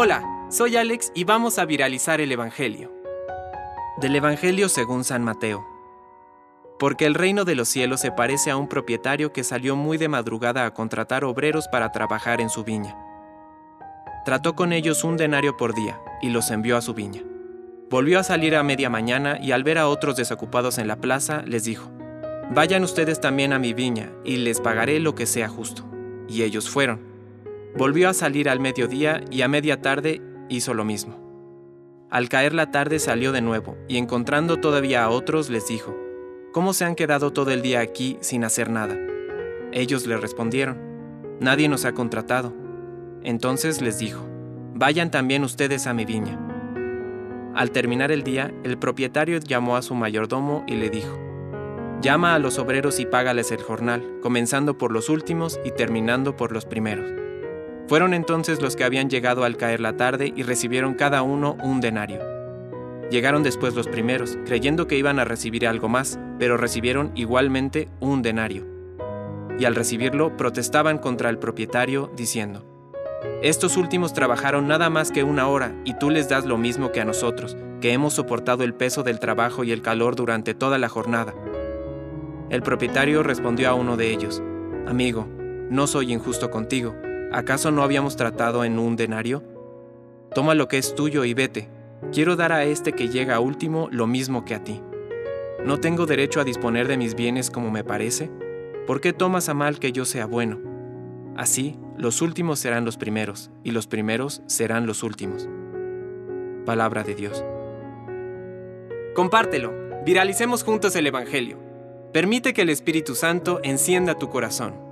Hola, soy Alex y vamos a viralizar el Evangelio. Del Evangelio según San Mateo. Porque el reino de los cielos se parece a un propietario que salió muy de madrugada a contratar obreros para trabajar en su viña. Trató con ellos un denario por día y los envió a su viña. Volvió a salir a media mañana y al ver a otros desocupados en la plaza, les dijo, Vayan ustedes también a mi viña y les pagaré lo que sea justo. Y ellos fueron. Volvió a salir al mediodía y a media tarde hizo lo mismo. Al caer la tarde salió de nuevo y encontrando todavía a otros les dijo, ¿Cómo se han quedado todo el día aquí sin hacer nada? Ellos le respondieron, Nadie nos ha contratado. Entonces les dijo, Vayan también ustedes a mi viña. Al terminar el día, el propietario llamó a su mayordomo y le dijo, Llama a los obreros y págales el jornal, comenzando por los últimos y terminando por los primeros. Fueron entonces los que habían llegado al caer la tarde y recibieron cada uno un denario. Llegaron después los primeros, creyendo que iban a recibir algo más, pero recibieron igualmente un denario. Y al recibirlo protestaban contra el propietario, diciendo, Estos últimos trabajaron nada más que una hora, y tú les das lo mismo que a nosotros, que hemos soportado el peso del trabajo y el calor durante toda la jornada. El propietario respondió a uno de ellos, Amigo, no soy injusto contigo. ¿Acaso no habíamos tratado en un denario? Toma lo que es tuyo y vete. Quiero dar a este que llega último lo mismo que a ti. ¿No tengo derecho a disponer de mis bienes como me parece? ¿Por qué tomas a mal que yo sea bueno? Así, los últimos serán los primeros, y los primeros serán los últimos. Palabra de Dios. Compártelo. Viralicemos juntos el Evangelio. Permite que el Espíritu Santo encienda tu corazón.